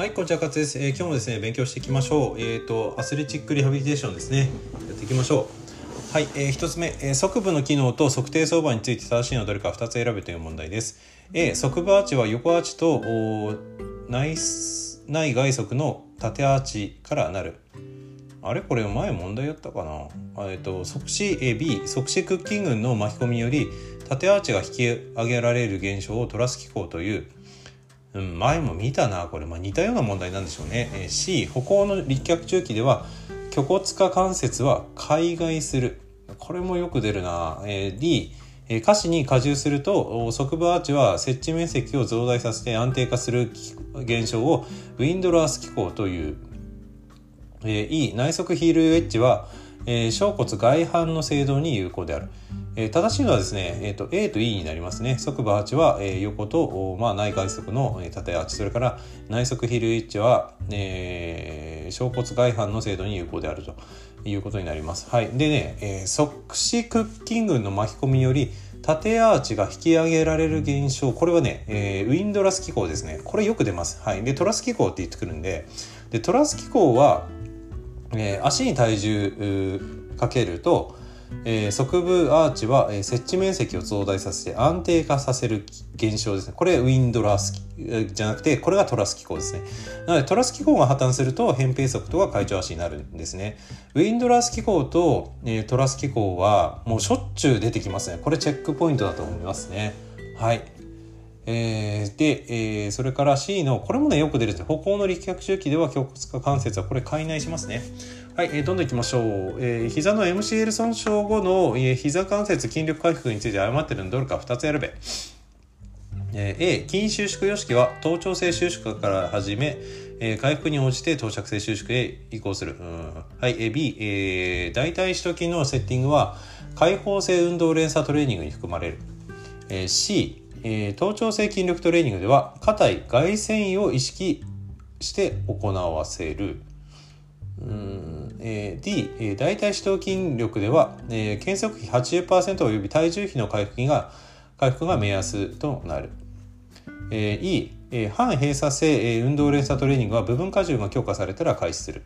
はい、こんにちは、勝です、えー今日もですね、勉強していきましょう。えっ、と、アスレチックリハビリテーションですね。やっていきましょう。はい、えー、一つ目、えー側部の機能と測定相場について正しいのはどれか2つ選べという問題です。A、側部アーチは横アーチとお内内外側の縦アーチからなる。あれ？これ前問題やったかな？えっと即死 A B 即死クッキングの巻き込みより縦アーチが引き上げられる現象をトラス機構といううん、前も見たなこれ、まあ、似たような問題なんでしょうね、えー C 歩行の立脚中期では虚骨化関節は海外する。これもよく出るな、えー D え下肢に荷重すると側部アーチは接地面積を増大させて安定化する現象をウィンドラース機構という。えー E 内側ヒールウエッジは、えー小骨外反の制動に有効である、えー正しいのはですね、えーと A と E になりますね。側部アーチは、えー横と、まあ、内外側の縦アーチ。それから内側ヒルエッジは、えー小骨外反の制動に有効であるということになります。はい。でね、えー側視クッキングの巻き込みにより縦アーチが引き上げられる現象。これはね、えーウィンドラス機構ですね。これよく出ます。はい。でトラス機構って言ってくるんででトラス機構はえー足に体重かけると、えー側部アーチは、えー接地面積を増大させて安定化させる現象ですね。これウィンドラス機えーじゃなくてこれがトラス機構ですね。なのでトラス機構が破綻すると扁平足とか会長足になるんですね。ウィンドラス機構と、えートラス機構はもうしょっちゅう出てきますね。これチェックポイントだと思いますね。はい。えーで、えーそれから C のこれもねよく出るんです歩行の力学周期では胸骨化関節はこれ解内しますねはい、えーどんどんいきましょう、えー膝の MCL 損傷後の、えー膝関節筋力回復について誤ってるのどれか2つ選べえー A 筋収縮様式は頭頂性収縮から始め、えー回復に応じて頭着性収縮へ移行する。うんはい、えー B、えー大腿四頭筋のセッティングは開放性運動連鎖トレーニングに含まれる。えー C、えー頭頂性筋力トレーニングでは硬い外繊維を意識して行わせる。うんえー D、えー大腿四頭筋力では、えー、検測比80%および体重比の回復が回復が目安となる。えー E、えー反閉鎖性、えー運動連鎖トレーニングは部分荷重が強化されたら開始する。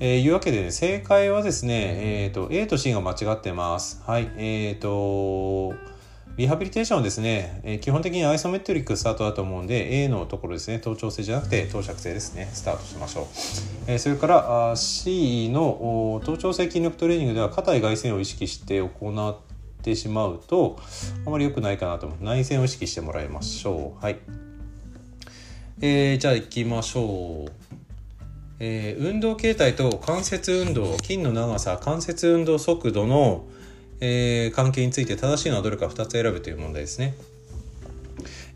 えーいうわけで、ね、正解はですね、えーと、A と C が間違ってます。はい。えーと、リハビリテーションはですね、えー基本的にアイソメトリックスタートだと思うんで、A のところですね、頭頂性じゃなくて頭尺性ですね、スタートしましょう。えーそれからあ C のお頭頂性筋力トレーニングでは硬い外旋を意識して行ってしまうとあまり良くないかなと思う。内旋を意識してもらいましょう。はい、えーじゃあ行きましょう。えー運動形態と関節運動筋の長さ関節運動速度の、えー関係について正しいのはどれか2つ選ぶという問題ですね。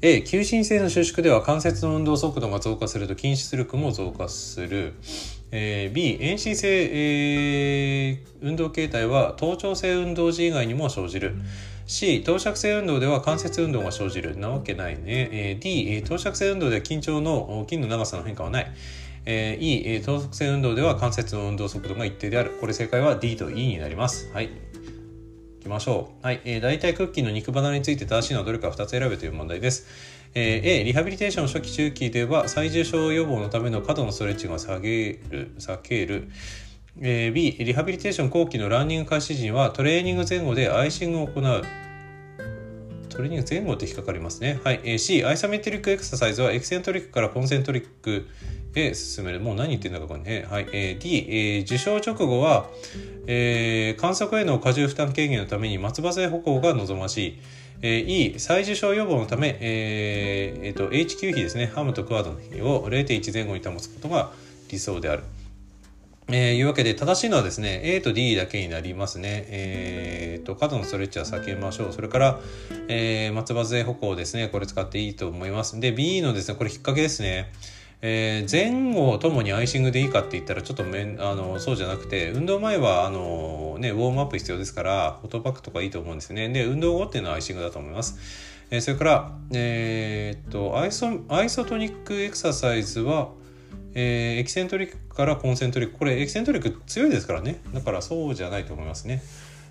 A 急進性の収縮では関節の運動速度が増加すると筋出力も増加する、えー B 遠心性、えー運動形態は頭頂性運動時以外にも生じる。C 頭尺性運動では関節運動が生じる。なわけないね、えー D えー頭尺性運動では緊張の筋の長さの変化はない。えー E えー頭側性運動では関節の運動速度が一定である。これ正解は D と E になります。はい。きましょう。はい。えー、大体クッキーの肉離れについて正しいのはどれか2つ選べという問題です。えー A、リハビリテーション初期中期では最重症予防のための過度のストレッチが下げる、避ける。えー B、リハビリテーション後期のランニング開始時にはトレーニング前後でアイシングを行う。トレーニング前後って引っかかりますね。はい。えー C、アイソメトリックエクササイズはエキセントリックからコンセントリックへ進める。もう何言ってんだかこれね。はい。えー D、えー受賞直後は、えー観測への過重負担軽減のために松葉杖歩行が望ましい。えー E、再受賞予防のため、えーえーと HQ 比ですね、ハムとクワードの比を0.1前後に保つことが理想である。えーいうわけで正しいのはですね A と D だけになりますね。えーと過度のストレッチは避けましょう。それから、えー松葉杖歩行ですねこれ使っていいと思います。で B のですねこれ引っ掛けですね。えー前後ともにアイシングでいいかって言ったらちょっとめんあのそうじゃなくて運動前はあの、ね、ウォームアップ必要ですからフォトバックとかいいと思うんですよね。で運動後っていうのはアイシングだと思います。えーそれから、えーっとアイソアイソトニックエクササイズはえーエキセントリックからコンセントリック。これエキセントリック強いですからね。だからそうじゃないと思いますね、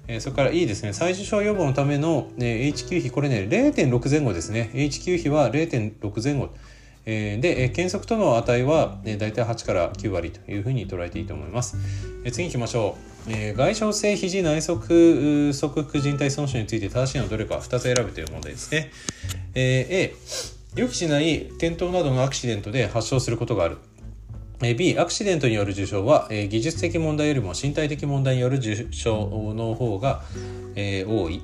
えーそれからいいですね。再受症予防のための、ね、HQ 比。これね0.6前後ですね。HQ 比は0.6前後。えー、で、検測との値は、えー、大体8から9割というふうに捉えていいと思います。えー、次行きましょう。えー、外傷性肘内側側副靭帯損傷について正しいのはどれか2つ選ぶという問題ですね。え、A、予期しない転倒などのアクシデントで発症することがある。B、アクシデントによる受傷は、え、技術的問題よりも身体的問題による受傷の方が、え、多い。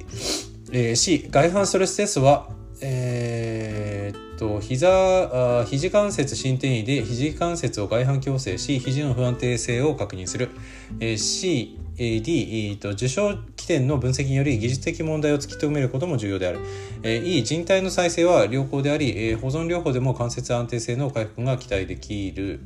え、C、外反ストレステストは、えー、と膝あ肘関節伸展位で肘関節を外反矯正し肘の不安定性を確認する、えー、C D と受傷起点の分析により技術的問題を突き止めることも重要である。E 人体の再生は良好でありえ保存療法でも関節安定性の回復が期待できる。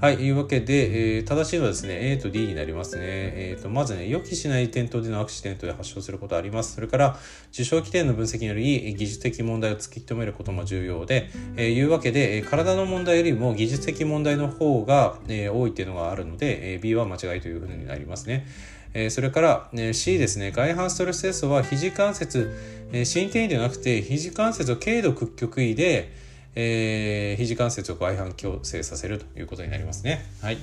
はい、いうわけで、えー、正しいのはですね、A と D になりますね。えーと、まずね、予期しない転倒でのアクシデントで発症することあります。それから、受傷起点の分析により、技術的問題を突き止めることも重要で、えー、いうわけで、体の問題よりも技術的問題の方が、えー、多いっていうのがあるので、えー、B は間違いというふうになりますね。えー、それから、え C ですね、外反ストレステストは肘関節、えー、伸展位ではなくて、肘関節を軽度屈曲位で、えー、肘関節を外反矯正させるということになりますね。はい。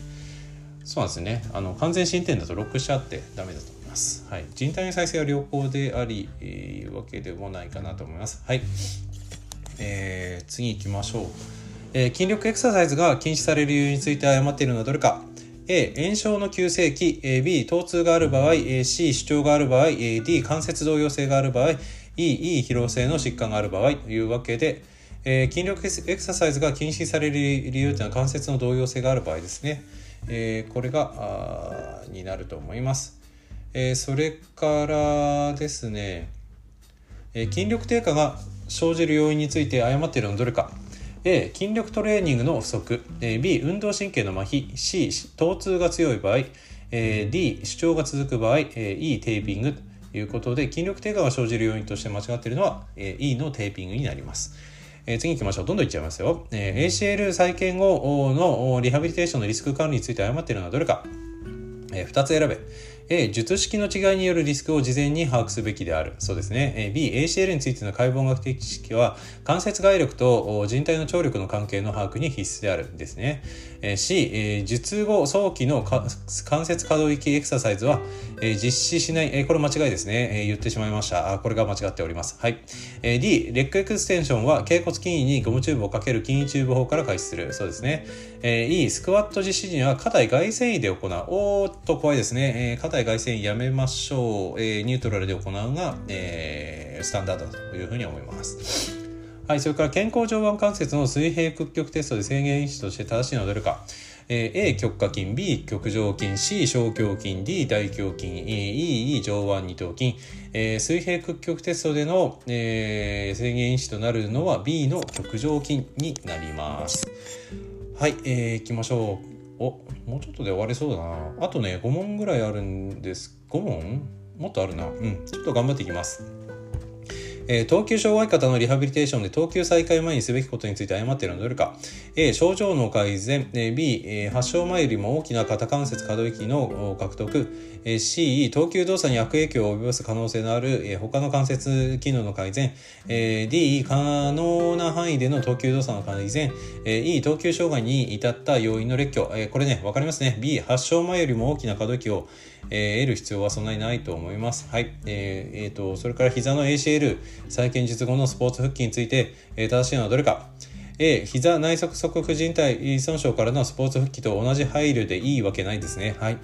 そうなんですね。あの完全進展だとロックしちゃってダメだと思います。はい。人体の再生は良好であり、えー、わけでもないかなと思います。はい。えー、次行きましょう。えー、筋力エクササイズが禁止される理由について誤っているのはどれか。A、炎症の急性期、B、疼痛がある場合、C、主張がある場合、D、関節動揺性がある場合、E、E、疲労性の疾患がある場合というわけで、えー、筋力エクササイズが禁止される理由というのは関節の動揺性がある場合ですね。えー、これがになると思います。えー、それからですね、え筋力低下が生じる要因について誤っているのはどれか。A、筋力トレーニングの不足。B、運動神経の麻痺。C、疼痛が強い場合。D、主張が続く場合。E、テーピングということで、筋力低下が生じる要因として間違っているのは E のテーピングになります。えー、次行きましょう。どんどんいっちゃいますよ。えー、ACL 再建後のリハビリテーションのリスク管理について誤っているのはどれか。えー、2つ選べ。A、術式の違いによるリスクを事前に把握すべきである。そうですね。B、ACL についての解剖学的知識は、関節外力と靭帯の張力の関係の把握に必須であるですね。C、術後早期の関節可動域エクササイズは、実施しない、これ間違いですね。言ってしまいました。これが間違っております。はい。D、レッグエクステンションは、脛骨近位にゴムチューブをかける近位チューブ法から開始する。そうですね。E、スクワット実施時には、股外旋位で行う。おーっと怖いですね。外旋やめましょう、えー、ニュートラルで行うが、えー、スタンダードだというふうに思います。はい、それから健康上腕関節の水平屈曲テストで制限因子として正しいのはどれか。えー、A 極下筋 B 極上筋 C 小胸筋 D 大胸筋 E 上腕二頭筋、えー、水平屈曲テストでの、えー、制限因子となるのは B の極上筋になります。はい、えー、いきましょう。おもうちょっとで終わりそうだな。あとね5問ぐらいあるんです。5問？もっとあるな。うん。ちょっと頑張っていきます。えー、投球障害方のリハビリテーションで投球再開前にすべきことについて誤っているのはどれか。A 症状の改善。B 発症前よりも大きな肩関節可動域の獲得。C 投球動作に悪影響を及ぼす可能性のある他の関節機能の改善。D 可能な範囲での投球動作の改善。E 投球障害に至った要因の列挙。これね分かりますね。B 発症前よりも大きな可動域をえ得る必要はそんなにないと思います。はい。えー、えー、とそれから膝の ACL 再建術後のスポーツ復帰についてえ正しいのはどれか。A、膝内側側副靭帯損傷からのスポーツ復帰と同じ配慮でいいわけないですね。はい。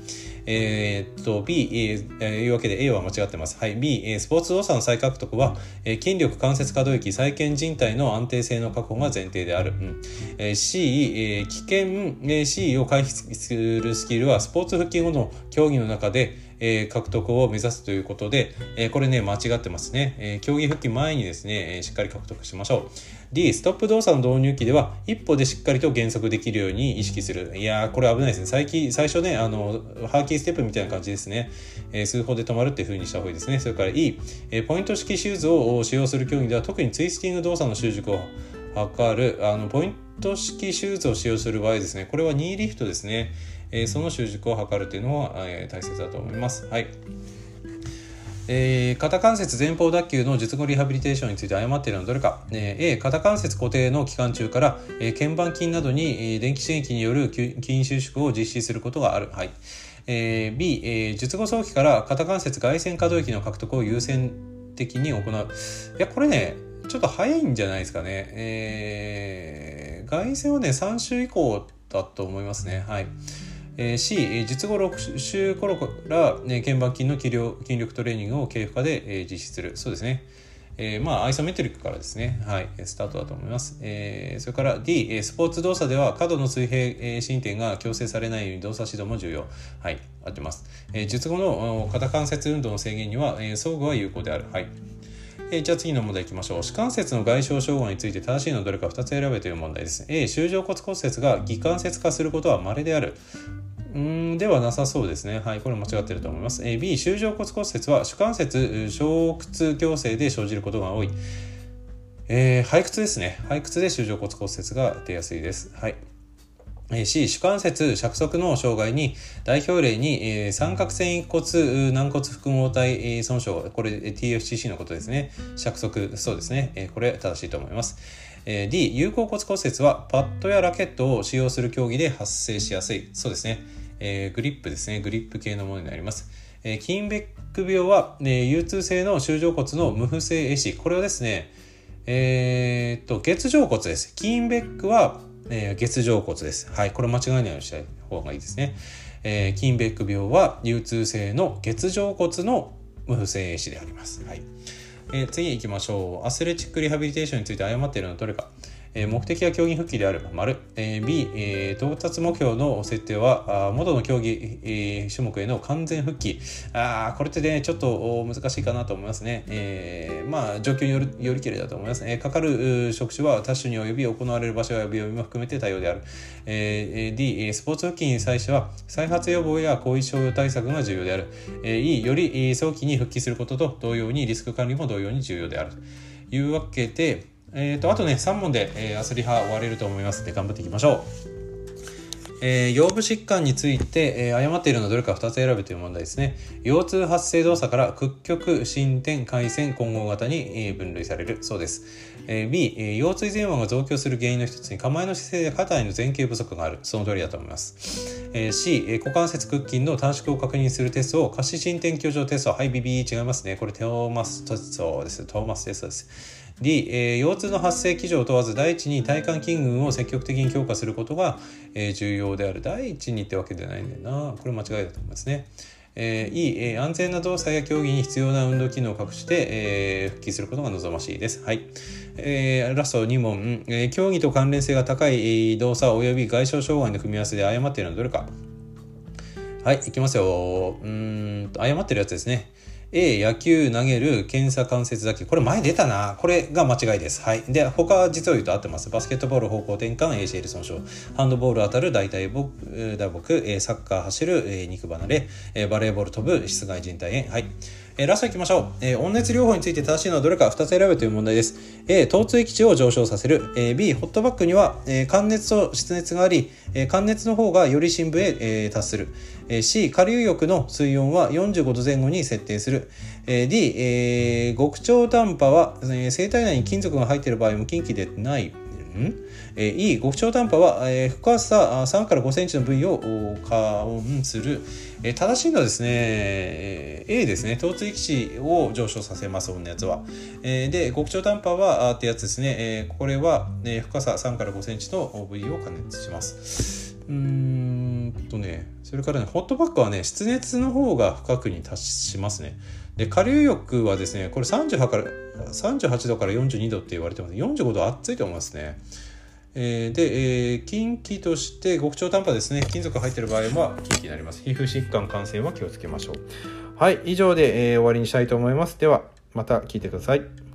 えー、っと、B、えー、いうわけで A は間違ってます。はい。B、え、スポーツ動作の再獲得は、え、筋力関節可動域再建靭帯の安定性の確保が前提である。うんえー、C、え、危険、え、C を回避するスキルはスポーツ復帰後の競技の中で、え、獲得を目指すということで、え、これね、間違ってますね。え、競技復帰前にですね、え、しっかり獲得しましょう。D、ストップ動作の導入機では、一歩でしっかりと減速できるように意識する。いやー、これ危ないですね。最近、最初ね、あの、ハーキーステップみたいな感じですね。え、数歩で止まるっていう風にした方がいいですね。それから E、え、ポイント式シューズを使用する競技では、特にツイスティング動作の習熟を図る、あの、ポイント式シューズを使用する場合ですね、これはニーリフトですね。えー、その習熟を図るというのは、えー、大切だと思います。はい。えー、肩関節前方脱臼の術後リハビリテーションについて誤っているのはどれか、えー、A 肩関節固定の期間中から、えー、鍵盤筋などに、えー、電気刺激による筋収縮を実施することがある、はい。えー、B、えー、術後早期から肩関節外旋可動域の獲得を優先的に行う。いやこれねちょっと早いんじゃないですかね、えー、外旋はね3週以降だと思いますね。はいえ、C、術後6週頃から、ね、鍵盤筋の筋力筋力トレーニングを経負荷で、え、実施する。そうですね。えー、まあ、アイソメトリックからですね。はい。スタートだと思います。えー、それから D、スポーツ動作では過度の水平進展が強制されないように動作指導も重要。はい。合ってます。えー、術後の肩関節運動の制限には、えー、装具は有効である。はい。えー、じゃあ次の問題いきましょう。歯関節の外傷障害について正しいのどれか2つ選べという問題です。A、周状骨骨折が偽関節化することは稀である。うんではなさそうですね。はい、これ間違ってると思います。え B、周状骨骨折は主関節小屈矯正で生じることが多い。えー、背屈ですね。背屈で周状骨骨折が出やすいです。はい。C、主関節尺足の障害に代表例に、えー、三角繊維骨軟骨複合体損傷、これ TFCC のことですね。尺足、そうですね。えー、これ正しいと思います。えー、D、有効骨骨折はパッドやラケットを使用する競技で発生しやすい。そうですね。えー、グリップですね。グリップ系のものになります。えー、キーンベック病は、ね、有痛性の周状骨の無不正壊死。これはですね、えー、っと、月状骨です。キーンベックは、えー、月状骨です。はい。これ間違いないようにした方がいいですね。えー、キンベック病は流通性の月状骨の無不正壊死であります。はい。えー、次行きましょう。アスレチックリハビリテーションについて誤っているのはどれか。え目的は競技復帰である。丸。え B、え到達目標の設定は、元の競技、種目への完全復帰。あこれってね、ちょっと難しいかなと思いますね。え、まあ、状況によるよりけれだと思います。えかかる職種は多種に及び行われる場所や病院も含めて多様である。え D、スポーツ復帰に際しては、再発予防や後遺症対策が重要である。え E、より早期に復帰することと同様にリスク管理も同様に重要である。というわけで、えーと、あとね3問で、えー、アスリハ終われると思いますので頑張っていきましょう。えー、腰部疾患について、えー、誤っているのはどれか2つ選べという問題ですね。腰痛発生動作から屈曲、進展、回線、混合型に、えー、分類されるそうです。えー、B、えー、腰椎前腕が増強する原因の一つに構えの姿勢で肩への前傾不足がある。その通りだと思います。えー、C、えー、股関節屈筋の短縮を確認するテストを下肢進展強調テスト。はい、BB 違いますね。これテオーマステストです。トーマステストです。D、えー、腰痛の発生基準を問わず第一に体幹筋群を積極的に強化することが、えー、重要である第一にってわけではないんだよなこれ間違いだと思いますね。えー、E、えー、安全な動作や競技に必要な運動機能を隠して、えー、復帰することが望ましいです。はい。えー、ラスト2問、えー、競技と関連性が高い動作及び外傷障害の組み合わせで誤っているのはどれかはい、いきますよ。うんと、誤ってるやつですね。A、野球投げる検査関節だけ。これ前出たな。これが間違いです。はい。で、他は実を言うと合ってます。バスケットボール方向転換、ACL 損傷。ハンドボール当たる大腿木、打撲、サッカー走る、肉離れ、バレーボール飛ぶ、室外人体炎。はい。えー、ラストいきましょう。えー、温熱療法について正しいのはどれか2つ選べという問題です。A、疼痛域値を上昇させる。えー、B、ホットバッグには、えー、寒熱と湿熱があり、えー、寒熱の方がより深部へ、え、達する。え、C、下流浴の水温は45度前後に設定する。え、D、え、極超短波は、え、生体内に金属が入っている場合も近畿でない。えー、E、極超短波は、えー、深さ3から5センチの部位を加温する。えー、正しいのはですね、えー、A ですね、疼痛域値を上昇させます、のやつは。えー、で、極超短波は、あってやつですね、えー、これは、え、深さ3から5センチの部位を加熱します。うーとね、それからね、ホットバッグはね、湿熱の方が深くに達しますね。で、下流浴はですね、これ38から、38度から42度って言われてます。45度暑いと思いますね。えー、で、えー、近畿として極超短波ですね。金属入ってる場合は近畿になります。皮膚疾患感染は気をつけましょう。はい、以上で、えー、終わりにしたいと思います。では、また聞いてください。